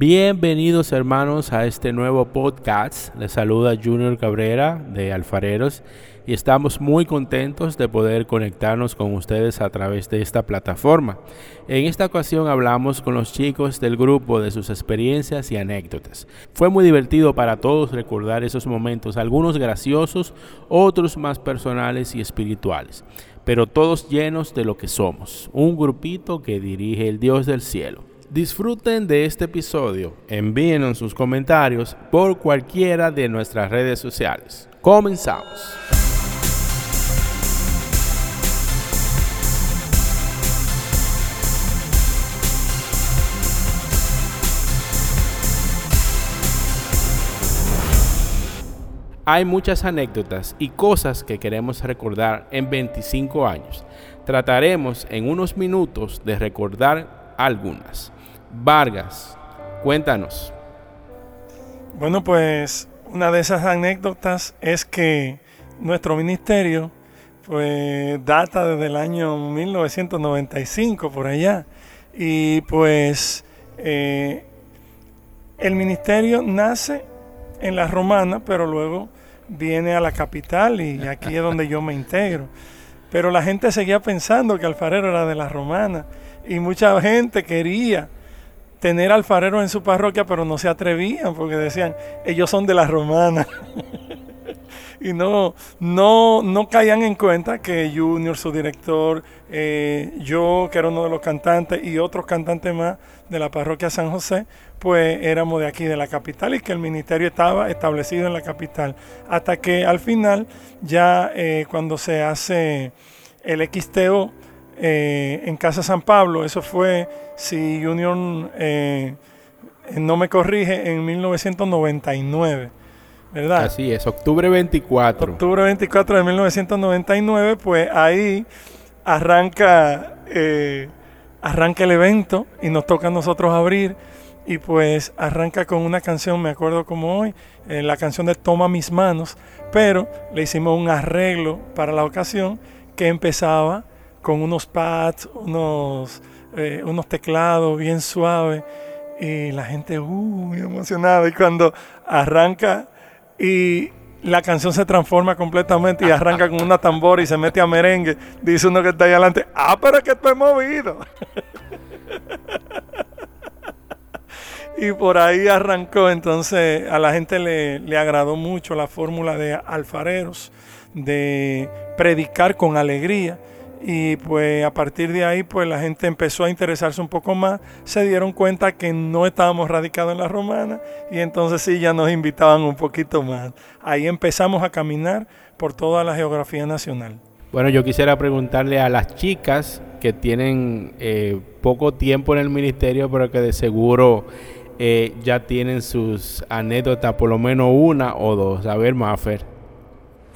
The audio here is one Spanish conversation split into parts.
Bienvenidos hermanos a este nuevo podcast. Les saluda Junior Cabrera de Alfareros y estamos muy contentos de poder conectarnos con ustedes a través de esta plataforma. En esta ocasión hablamos con los chicos del grupo de sus experiencias y anécdotas. Fue muy divertido para todos recordar esos momentos, algunos graciosos, otros más personales y espirituales, pero todos llenos de lo que somos, un grupito que dirige el Dios del cielo. Disfruten de este episodio, envíenos sus comentarios por cualquiera de nuestras redes sociales. Comenzamos. Hay muchas anécdotas y cosas que queremos recordar en 25 años. Trataremos en unos minutos de recordar algunas. Vargas, cuéntanos. Bueno, pues una de esas anécdotas es que nuestro ministerio pues data desde el año 1995 por allá y pues eh, el ministerio nace en la romana pero luego viene a la capital y aquí es donde yo me integro pero la gente seguía pensando que Alfarero era de la romana y mucha gente quería tener alfareros en su parroquia, pero no se atrevían porque decían, ellos son de la romana. y no, no, no caían en cuenta que Junior, su director, eh, yo, que era uno de los cantantes, y otros cantantes más de la parroquia San José, pues éramos de aquí, de la capital, y que el ministerio estaba establecido en la capital. Hasta que al final, ya eh, cuando se hace el XTO, eh, en Casa San Pablo. Eso fue, si Union eh, no me corrige, en 1999. ¿Verdad? Así es, octubre 24. Octubre 24 de 1999, pues ahí arranca, eh, arranca el evento y nos toca a nosotros abrir. Y pues arranca con una canción, me acuerdo como hoy, la canción de Toma mis manos, pero le hicimos un arreglo para la ocasión que empezaba con unos pads, unos, eh, unos teclados bien suaves. Y la gente, uh, muy emocionada. Y cuando arranca y la canción se transforma completamente y arranca con una tambora y se mete a merengue, dice uno que está ahí adelante, ah, pero es que estoy movido. y por ahí arrancó, entonces a la gente le, le agradó mucho la fórmula de alfareros, de predicar con alegría y pues a partir de ahí pues la gente empezó a interesarse un poco más, se dieron cuenta que no estábamos radicados en la romana y entonces sí ya nos invitaban un poquito más. Ahí empezamos a caminar por toda la geografía nacional. Bueno, yo quisiera preguntarle a las chicas que tienen eh, poco tiempo en el ministerio, pero que de seguro eh, ya tienen sus anécdotas, por lo menos una o dos. A ver, Maffer.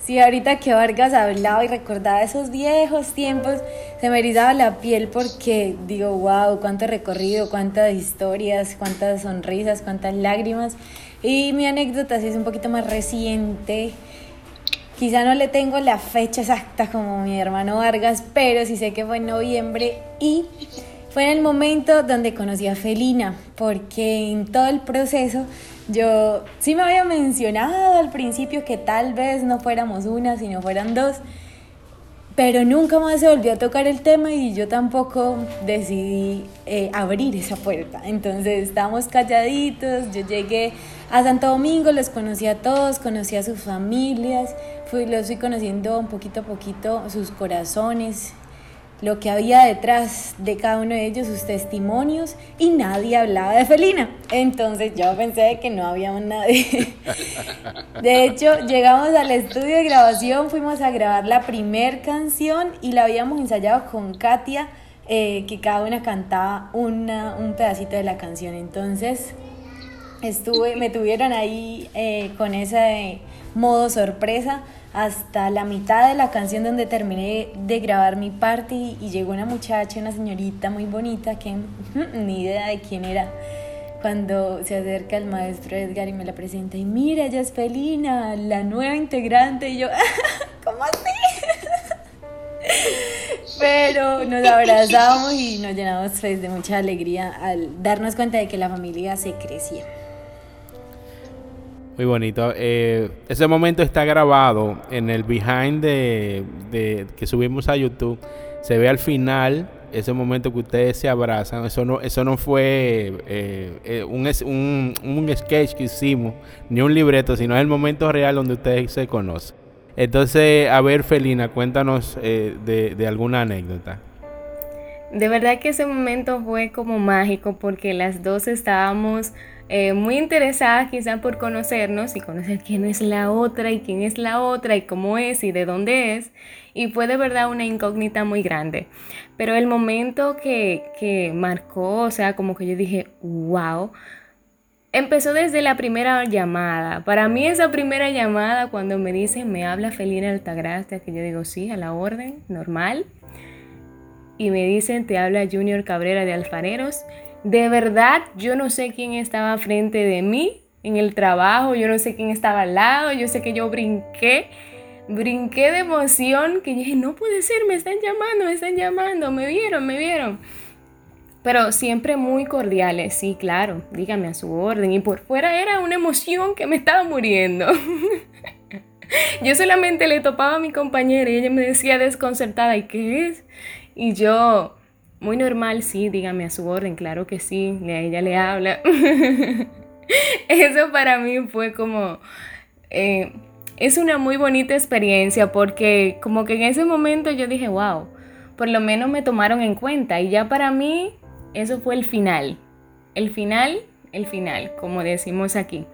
Sí, ahorita que Vargas hablaba y recordaba esos viejos tiempos, se me erizaba la piel porque digo, wow, cuánto recorrido, cuántas historias, cuántas sonrisas, cuántas lágrimas. Y mi anécdota sí es un poquito más reciente. Quizá no le tengo la fecha exacta como mi hermano Vargas, pero sí sé que fue en noviembre y fue en el momento donde conocí a Felina, porque en todo el proceso yo sí me había mencionado al principio que tal vez no fuéramos una, sino fueran dos, pero nunca más se volvió a tocar el tema y yo tampoco decidí eh, abrir esa puerta. Entonces estábamos calladitos, yo llegué a Santo Domingo, los conocí a todos, conocí a sus familias, fui, los fui conociendo un poquito a poquito sus corazones, lo que había detrás de cada uno de ellos, sus testimonios, y nadie hablaba de Felina. Entonces yo pensé que no había nadie. De hecho, llegamos al estudio de grabación, fuimos a grabar la primer canción y la habíamos ensayado con Katia, eh, que cada una cantaba una, un pedacito de la canción. Entonces, estuve, me tuvieron ahí eh, con ese modo sorpresa hasta la mitad de la canción donde terminé de grabar mi parte y, llegó una muchacha, una señorita muy bonita que ni idea de quién era. Cuando se acerca el maestro Edgar y me la presenta y mira, ella es Felina, la nueva integrante y yo, ¿cómo así? pero nos abrazamos y nos llenamos pues, de mucha alegría al darnos cuenta de que la familia se crecía. Muy bonito. Eh, ese momento está grabado en el behind de, que subimos a YouTube. Se ve al final ese momento que ustedes se abrazan. Eso no, eso no fue eh, eh, un, un, un, sketch que hicimos, ni un libreto, sino el momento real donde ustedes se conocen. Entonces, a ver, Felina, cuéntanos de, de alguna anécdota. De verdad que ese momento fue como mágico porque las dos estábamos eh, muy interesadas quizás por conocernos y conocer quién es la otra y quién es la otra y cómo es y de dónde es. Y fue de verdad una incógnita muy grande. Pero el momento que, que marcó, o sea, como que yo dije, wow, empezó desde la primera llamada. Para mí esa primera llamada cuando me dicen, me habla Felina Altagracia, que yo digo, sí, a la orden, normal. Y me dicen, te habla Junior Cabrera de Alfareros. De verdad, yo no sé quién estaba frente de mí en el trabajo, yo no sé quién estaba al lado, yo sé que yo brinqué, brinqué de emoción, que dije, no puede ser, me están llamando, me están llamando, me vieron, me vieron. Pero siempre muy cordiales, sí, claro, dígame a su orden. Y por fuera era una emoción que me estaba muriendo. yo solamente le topaba a mi compañera y ella me decía desconcertada, ¿y qué es? Y yo, muy normal, sí, dígame a su orden, claro que sí, a ella le habla. Eso para mí fue como... Eh, es una muy bonita experiencia porque como que en ese momento yo dije, wow, por lo menos me tomaron en cuenta y ya para mí eso fue el final. El final, el final, como decimos aquí.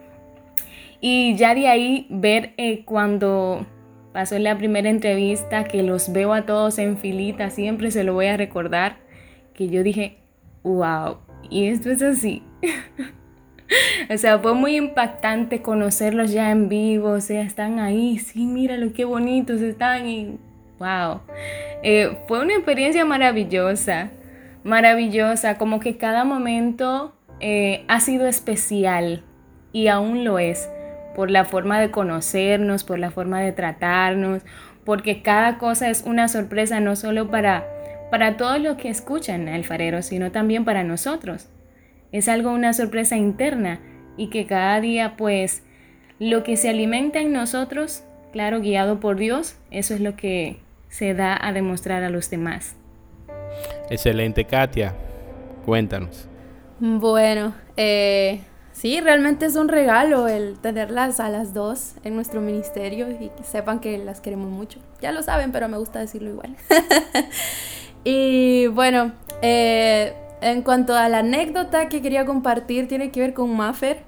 Y ya de ahí ver eh, cuando pasó la primera entrevista, que los veo a todos en filita, siempre se lo voy a recordar que yo dije, wow, y esto es así. o sea, fue muy impactante conocerlos ya en vivo, o sea, están ahí, sí, míralo, qué bonitos están y wow. Eh, fue una experiencia maravillosa, maravillosa, como que cada momento eh, ha sido especial y aún lo es por la forma de conocernos, por la forma de tratarnos, porque cada cosa es una sorpresa no solo para para todos los que escuchan Alfarero, sino también para nosotros. Es algo, una sorpresa interna y que cada día pues lo que se alimenta en nosotros, claro, guiado por Dios, eso es lo que se da a demostrar a los demás. Excelente, Katia. Cuéntanos. Bueno, eh, sí, realmente es un regalo el tenerlas a las dos en nuestro ministerio y que sepan que las queremos mucho. Ya lo saben, pero me gusta decirlo igual. Y bueno, eh, en cuanto a la anécdota que quería compartir, tiene que ver con Maffer,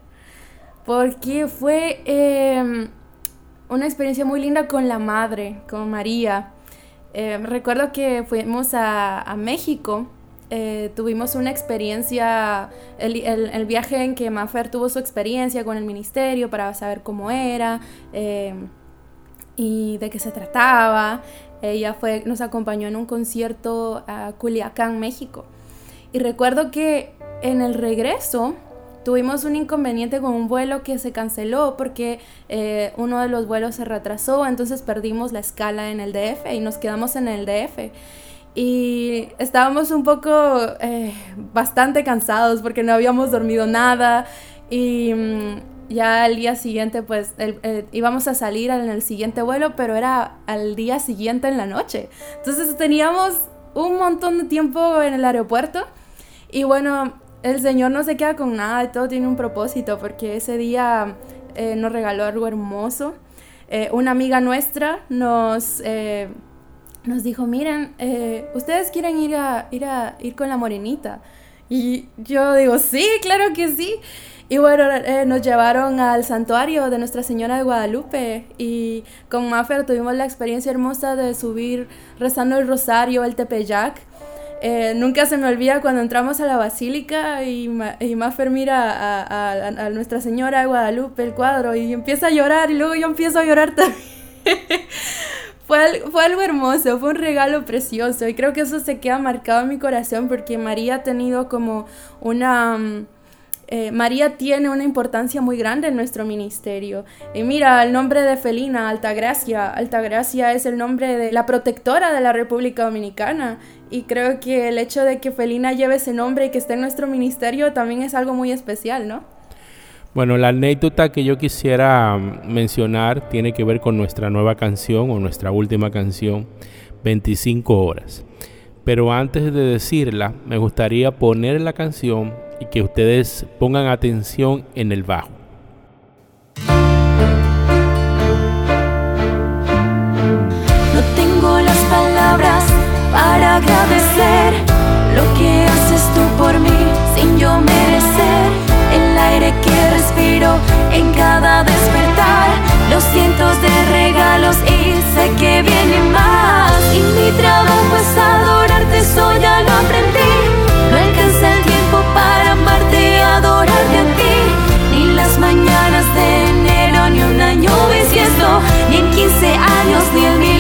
porque fue em, una experiencia muy linda con la madre, con María. Em, recuerdo que fuimos a, México, eh, tuvimos una experiencia, el, el, viaje en que Maffer tuvo su experiencia con el ministerio para saber cómo era em, y de qué se trataba. Ella fue, nos acompañó en un concierto a Culiacán, México. Y recuerdo que en el regreso tuvimos un inconveniente con un vuelo que se canceló porque eh, uno de los vuelos se retrasó, entonces perdimos la escala en el DF y nos quedamos en el DF. Y estábamos un poco eh, bastante cansados porque no habíamos dormido nada y mm, ya al día siguiente, pues íbamos a salir en el siguiente vuelo, pero era al día siguiente en la noche. Entonces teníamos un montón de tiempo en el aeropuerto y bueno, el Señor no se queda con nada, todo tiene un propósito, porque ese día eh, nos regaló algo hermoso. Eh, una amiga nuestra nos, eh, nos dijo, miren, ustedes quieren ir a, ir a ir con la morenita. Y yo digo, sí, claro que sí. Y bueno, eh, nos llevaron al santuario de Nuestra Señora de Guadalupe y con Maffer tuvimos la experiencia hermosa de subir rezando el rosario, el tepeyac. Eh, nunca se me olvida cuando entramos a la basílica y, y Maffer mira a, a, Nuestra Señora de Guadalupe el cuadro y empieza a llorar y luego yo empiezo a llorar también. fue, fue algo hermoso, fue un regalo precioso y creo que eso se queda marcado en mi corazón porque María ha tenido como una... Eh, María tiene una importancia muy grande en nuestro ministerio. Y mira, el nombre de Felina, Altagracia. Altagracia es el nombre de la protectora de la República Dominicana. Y creo que el hecho de que Felina lleve ese nombre y que esté en nuestro ministerio también es algo muy especial, ¿no? Bueno, la anécdota que yo quisiera mm, mencionar tiene que ver con nuestra nueva canción o nuestra última canción, 25 horas. Pero antes de decirla, me gustaría poner la canción y que ustedes pongan atención en el bajo. No tengo las palabras para agradecer lo que haces tú por mí sin yo merecer el aire que respiro en cada despertar, los cientos de regalos y sé que vienen más. Y mi trabajo es adorarte, eso ya lo aprendí. No Ni las mañanas de enero, ni un año bisiesto, ni en 15 años, ni el milenio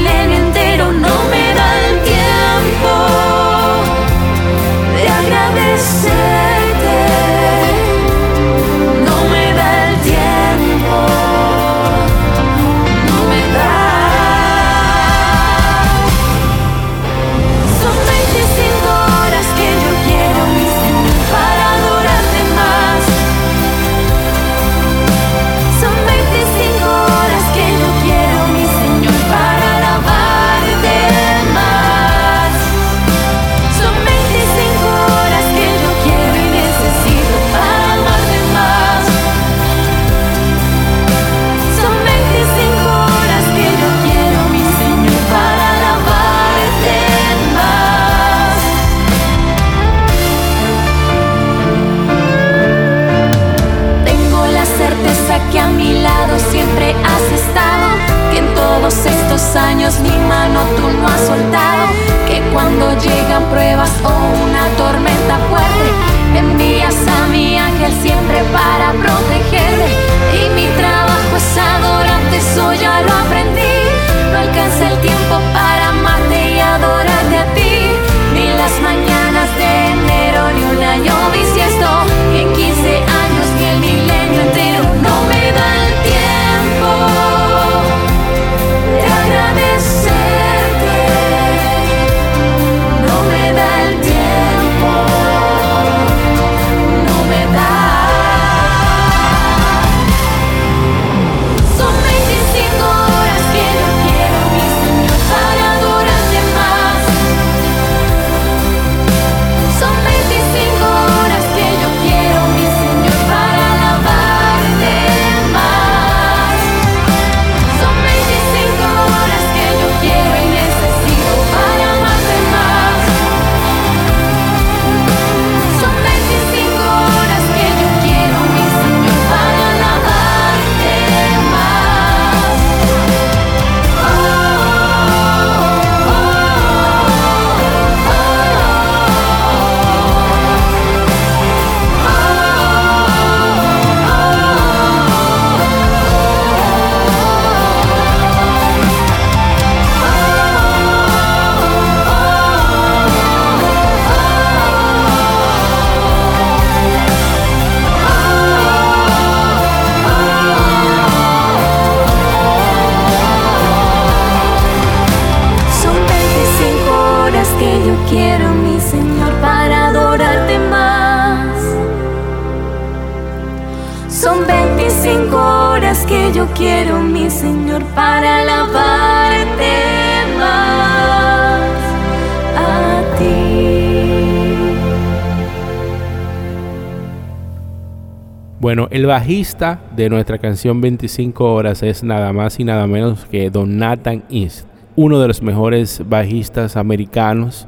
Bueno, el bajista de nuestra canción 25 horas es nada más y nada menos que Don Nathan East, uno de los mejores bajistas americanos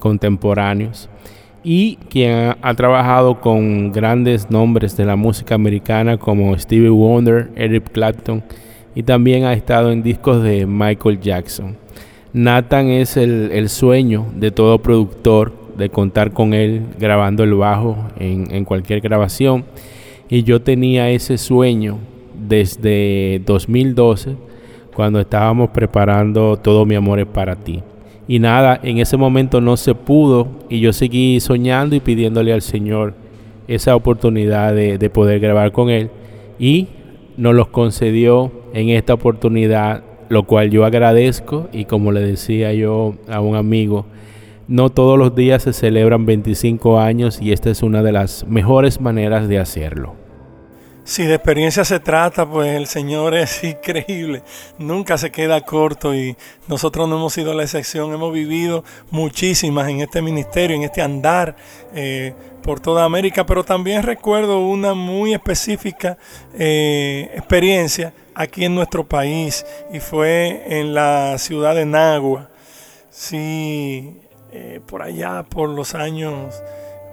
contemporáneos y quien ha, ha trabajado con grandes nombres de la música americana como Stevie Wonder, Eric Clapton y también ha estado en discos de Michael Jackson. Nathan es el, el sueño de todo productor de contar con él grabando el bajo en, en cualquier grabación y yo tenía ese sueño desde 2012 cuando estábamos preparando Todo mi amor es para ti. Y nada, en ese momento no se pudo y yo seguí soñando y pidiéndole al Señor esa oportunidad de, de poder grabar con él y nos los concedió en esta oportunidad, lo cual yo agradezco y como le decía yo a un amigo, no todos los días se celebran 25 años y esta es una de las mejores maneras de hacerlo. Si de experiencia se trata, pues el Señor es increíble, nunca se queda corto y nosotros no hemos sido la excepción, hemos vivido muchísimas en este ministerio, en este andar eh, por toda América, pero también recuerdo una muy específica eh, experiencia aquí en nuestro país y fue en la ciudad de Nagua. Sí, eh, por allá, por los años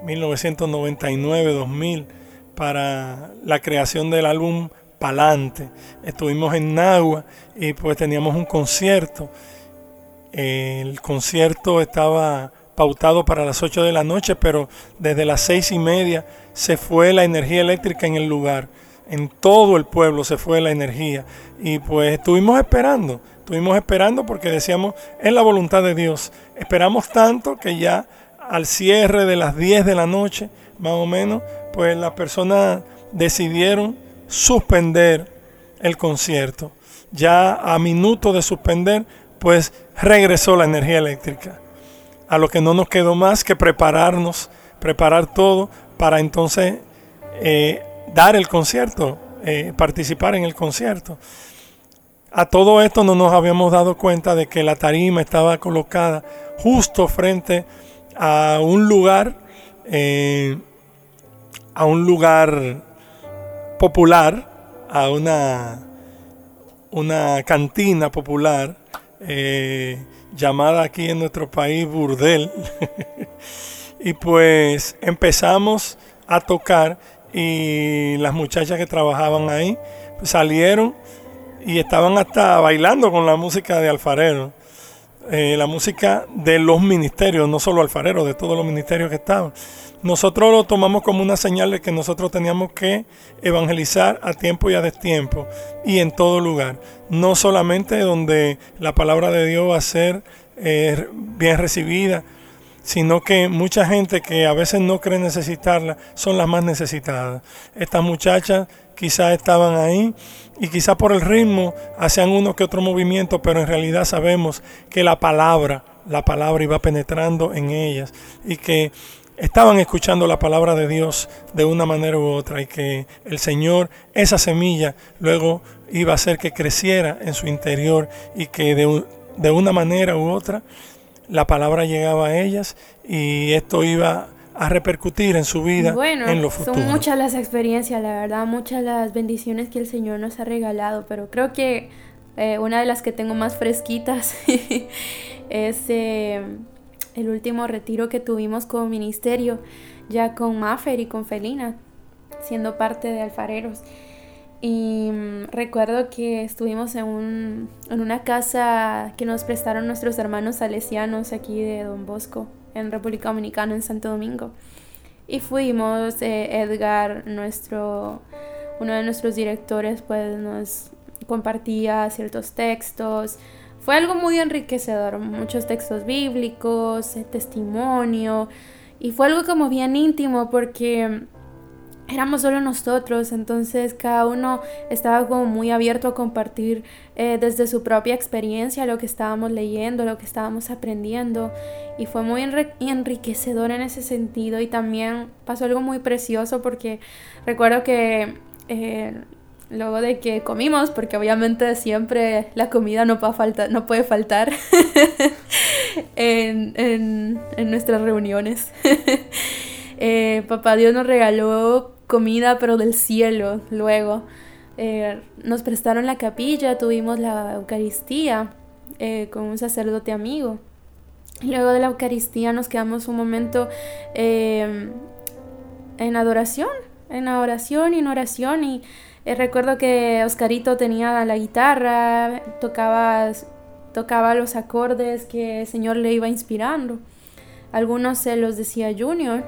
1999-2000 para la creación del álbum Palante. Estuvimos en Nagua y pues teníamos un concierto. El concierto estaba pautado para las 8 de la noche, pero desde las seis y media se fue la energía eléctrica en el lugar. En todo el pueblo se fue la energía. Y pues estuvimos esperando, estuvimos esperando porque decíamos, es la voluntad de Dios. Esperamos tanto que ya al cierre de las 10 de la noche, más o menos, pues las personas decidieron suspender el concierto. Ya a minuto de suspender, pues regresó la energía eléctrica. A lo que no nos quedó más que prepararnos, preparar todo para entonces eh, dar el concierto, eh, participar en el concierto. A todo esto no nos habíamos dado cuenta de que la tarima estaba colocada justo frente a un lugar eh, a un lugar popular, a una, una cantina popular eh, llamada aquí en nuestro país Burdel. y pues empezamos a tocar y las muchachas que trabajaban ahí salieron y estaban hasta bailando con la música de alfarero. Eh, la música de los ministerios, no solo alfareros, de todos los ministerios que estaban nosotros lo tomamos como una señal de que nosotros teníamos que evangelizar a tiempo y a destiempo y en todo lugar. No solamente donde la palabra de Dios va a ser eh, bien recibida, sino que mucha gente que a veces no cree necesitarla son las más necesitadas. Estas muchachas quizás estaban ahí y quizás por el ritmo hacían uno que otro movimiento, pero en realidad sabemos que la palabra, la palabra iba penetrando en ellas y que estaban escuchando la palabra de Dios de una manera u otra y que el Señor, esa semilla, luego iba a hacer que creciera en su interior y que de, de una manera u otra la palabra llegaba a ellas y esto iba a repercutir en su vida en lo futuro. Son muchas las experiencias, la verdad, muchas las bendiciones que el Señor nos ha regalado, pero creo que eh, una de las que tengo más fresquitas es eh, el último retiro que tuvimos como ministerio, ya con Maffer y con Felina, siendo parte de Alfareros. Y mm, recuerdo que estuvimos en, un, en una casa que nos prestaron nuestros hermanos salesianos aquí de Don Bosco, en República Dominicana, en Santo Domingo. Y fuimos, eh, Edgar, nuestro, uno de nuestros directores, pues nos compartía ciertos textos, fue algo muy enriquecedor, muchos textos bíblicos, eh, testimonio, y fue algo como bien íntimo porque éramos solo nosotros, entonces cada uno estaba como muy abierto a compartir eh, desde su propia experiencia lo que estábamos leyendo, lo que estábamos aprendiendo y fue muy enriquecedor en ese sentido y también pasó algo muy precioso porque recuerdo que eh, luego de que comimos, porque obviamente siempre la comida no puede faltar, no puede faltar en, nuestras reuniones. Eh, papá Dios nos regaló comida, pero del cielo, luego. Eh, nos prestaron la capilla, tuvimos la Eucaristía eh, con un sacerdote amigo. Luego de la Eucaristía nos quedamos un momento en adoración, en adoración y en oración y eh, recuerdo que Oscarito tenía la guitarra, tocaba, tocaba los acordes que el Señor le iba inspirando. Algunos se los decía Junior.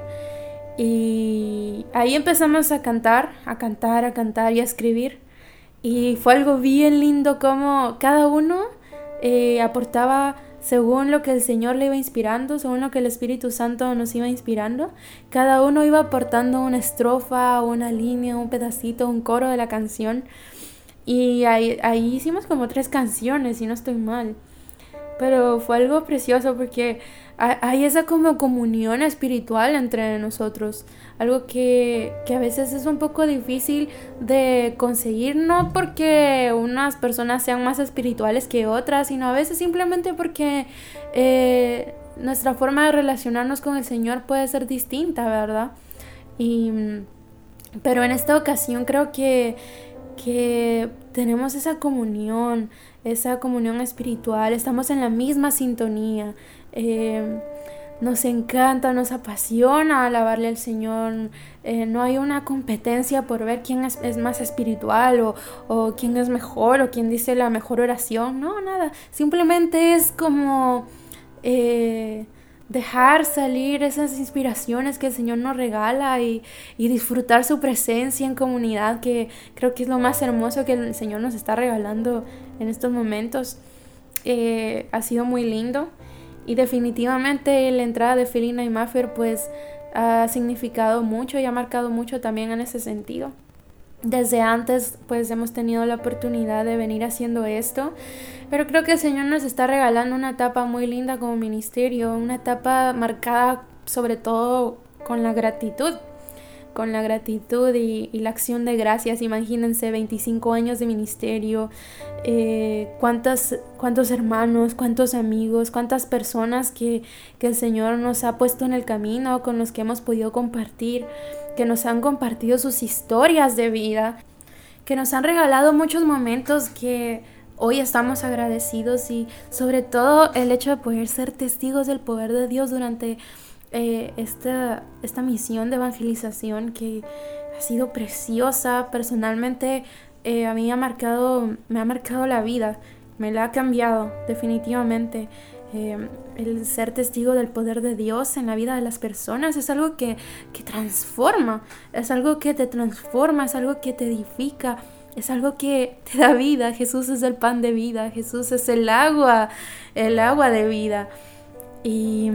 Y ahí empezamos a cantar, a cantar, a cantar y a escribir. Y fue algo bien lindo como cada uno eh, aportaba según lo que el Señor le iba inspirando, según lo que el Espíritu Santo nos iba inspirando. Cada uno iba aportando una estrofa, una línea, un pedacito, un coro de la canción. Y ahí, ahí hicimos como tres canciones, si no estoy mal. Pero fue algo precioso porque hay esa como comunión espiritual entre nosotros, algo que, que, a veces es un poco difícil de conseguir, no porque unas personas sean más espirituales que otras, sino a veces simplemente porque eh, nuestra forma de relacionarnos con el Señor puede ser distinta, ¿verdad? Y, pero en esta ocasión creo que, que tenemos esa comunión, esa comunión espiritual, estamos en la misma sintonía. Eh, nos encanta, nos apasiona alabarle al Señor. Eh, no hay una competencia por ver quién es, más espiritual o, o, quién es mejor o quién dice la mejor oración. No, nada. Simplemente es como eh, dejar salir esas inspiraciones que el Señor nos regala y, y, disfrutar su presencia en comunidad, que creo que es lo más hermoso que el Señor nos está regalando en estos momentos. ha sido muy lindo. Y definitivamente la entrada de Felina y Maffer pues ha significado mucho y ha marcado mucho también en ese sentido. Desde antes pues hemos tenido la oportunidad de venir haciendo esto, pero creo que el Señor nos está regalando una etapa muy linda como ministerio, una etapa marcada sobre todo con la gratitud con la gratitud y, la acción de gracias. Imagínense 25 años de ministerio, eh, cuántos hermanos, cuántos amigos, cuántas personas que, que el Señor nos ha puesto en el camino, con los que hemos podido compartir, que nos han compartido sus historias de vida, que nos han regalado muchos momentos que hoy estamos agradecidos y sobre todo el hecho de poder ser testigos del poder de Dios durante eh, esta, esta misión de evangelización que ha sido preciosa. Personalmente eh, a mí ha marcado, me ha marcado la vida, me la ha cambiado definitivamente. Eh, el ser testigo del poder de Dios en la vida de las personas es algo que, que transforma, es algo que te transforma, es algo que te edifica, es algo que te da vida. Jesús es el pan de vida, Jesús es el agua, el agua de vida. Y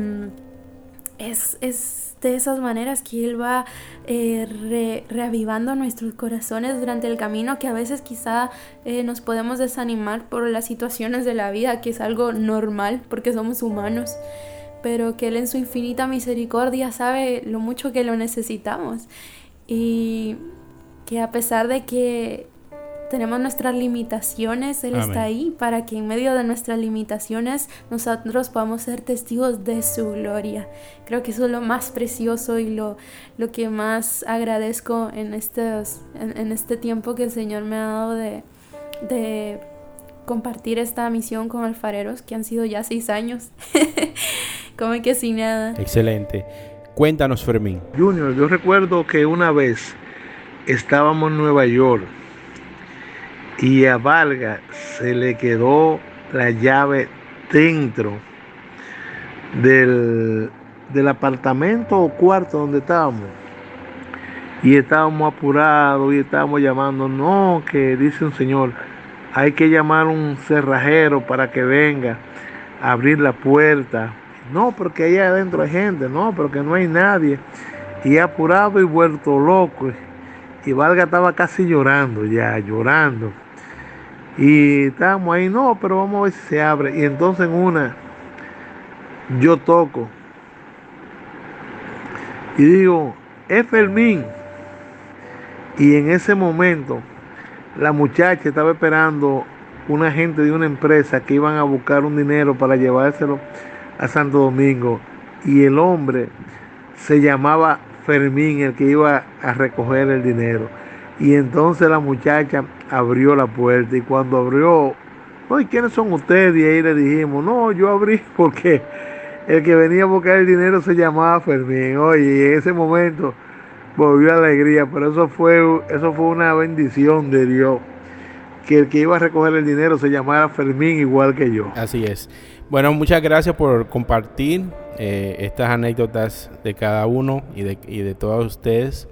es, de esas maneras que Él va eh, reavivando nuestros corazones durante el camino que a veces quizá eh, nos podemos desanimar por las situaciones de la vida, que es algo normal porque somos humanos, pero que Él en su infinita misericordia sabe lo mucho que lo necesitamos. Y que a pesar de que tenemos nuestras limitaciones, Él está ahí para que en medio de nuestras limitaciones nosotros podamos ser testigos de su gloria. Creo que eso es lo más precioso y lo, lo que más agradezco en, estos, en, este tiempo que el Señor me ha dado de, de compartir esta misión con alfareros, que han sido ya seis años. Como que sin nada. Excelente. Cuéntanos, Fermín. Junior, yo recuerdo que una vez estábamos en Nueva York y a Valga se le quedó la llave dentro del, del apartamento o cuarto donde estábamos. Y estábamos apurados y estábamos llamando, no, que dice un señor, hay que llamar un cerrajero para que venga a abrir la puerta. No, porque ahí adentro hay gente, no, porque no hay nadie. Y apurado y vuelto loco. Y Valga estaba casi llorando ya, llorando. Y estábamos ahí, no, pero vamos a ver si se abre. Y entonces en una, yo toco. Y digo, es Fermín. Y en ese momento, la muchacha estaba esperando una gente de una empresa que iban a buscar un dinero para llevárselo a Santo Domingo. Y el hombre se llamaba Fermín, el que iba a recoger el dinero. Y entonces la muchacha abrió la puerta y cuando abrió, ¿y quiénes son ustedes? Y ahí le dijimos, no, yo abrí porque el que venía a buscar el dinero se llamaba Fermín. Oye, y en ese momento volvió alegría, pero eso fue, eso fue una bendición de Dios. Que el que iba a recoger el dinero se llamara Fermín igual que yo. Así es. Bueno, muchas gracias por compartir eh, estas anécdotas de cada uno y de, y de todos ustedes.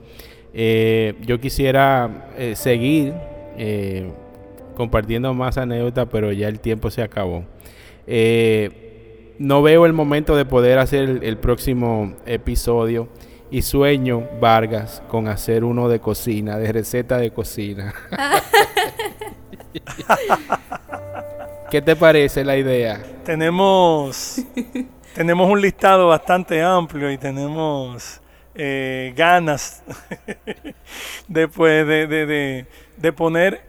Eh, yo quisiera eh, seguir eh, compartiendo más anécdotas, pero ya el tiempo se acabó. no veo el momento de poder hacer el, el próximo episodio y sueño, Vargas, con hacer uno de cocina, de receta de cocina. ¿Qué te parece la idea? Tenemos, tenemos un listado bastante amplio y tenemos eh, ganas después de, de, de, de poner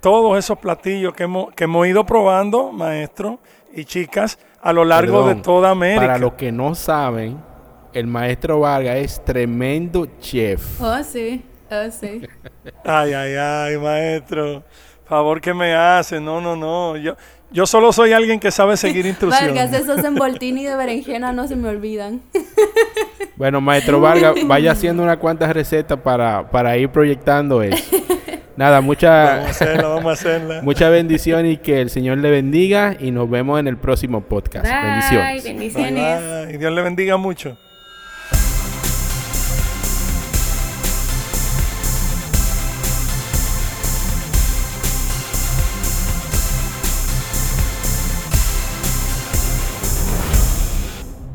todos esos platillos que hemos, que hemos ido probando, maestro y chicas, a lo largo Perdón, de toda América. Para los que no saben, el maestro Vargas es tremendo chef. Oh, sí, oh, sí. Ay, ay, ay, maestro. Favor que me hace. No, no, no. Yo, yo solo soy alguien que sabe seguir instrucciones. Vargas, esos envoltini de berenjena no se me olvidan. Bueno, maestro Vargas, vaya haciendo unas cuantas recetas para, para ir proyectando eso. Nada, Vamos a mucha, hacerla, vamos a hacerla. mucha bendición y que el Señor le bendiga y nos vemos en el próximo podcast. Bye, Bendiciones. Bye, bendiciones. bye. Dios le bendiga mucho.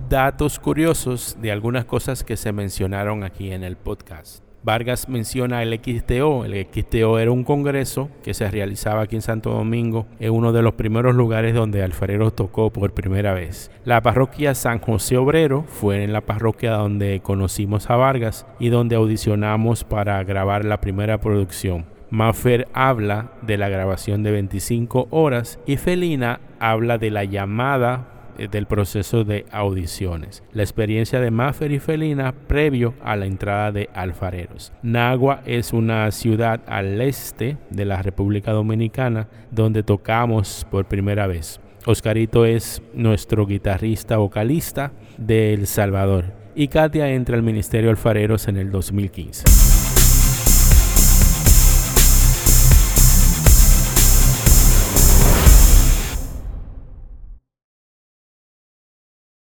Datos curiosos de algunas cosas que se mencionaron aquí en el podcast. Vargas menciona el XTO. El XTO era un congreso que se realizaba aquí en Santo Domingo, en uno de los primeros lugares donde Alfarero tocó por primera vez. La parroquia San José Obrero fue en la parroquia donde conocimos a Vargas y donde audicionamos para grabar la primera producción. Maffer habla de la grabación de 25 horas y Felina habla de la llamada del proceso de audiciones. La experiencia de Maffer y Felina previo a la entrada de Alfareros. Nagua es una ciudad al este de la República Dominicana donde tocamos por primera vez. Oscarito es nuestro guitarrista vocalista de El Salvador y Katia entra al Ministerio Alfareros en el 2015.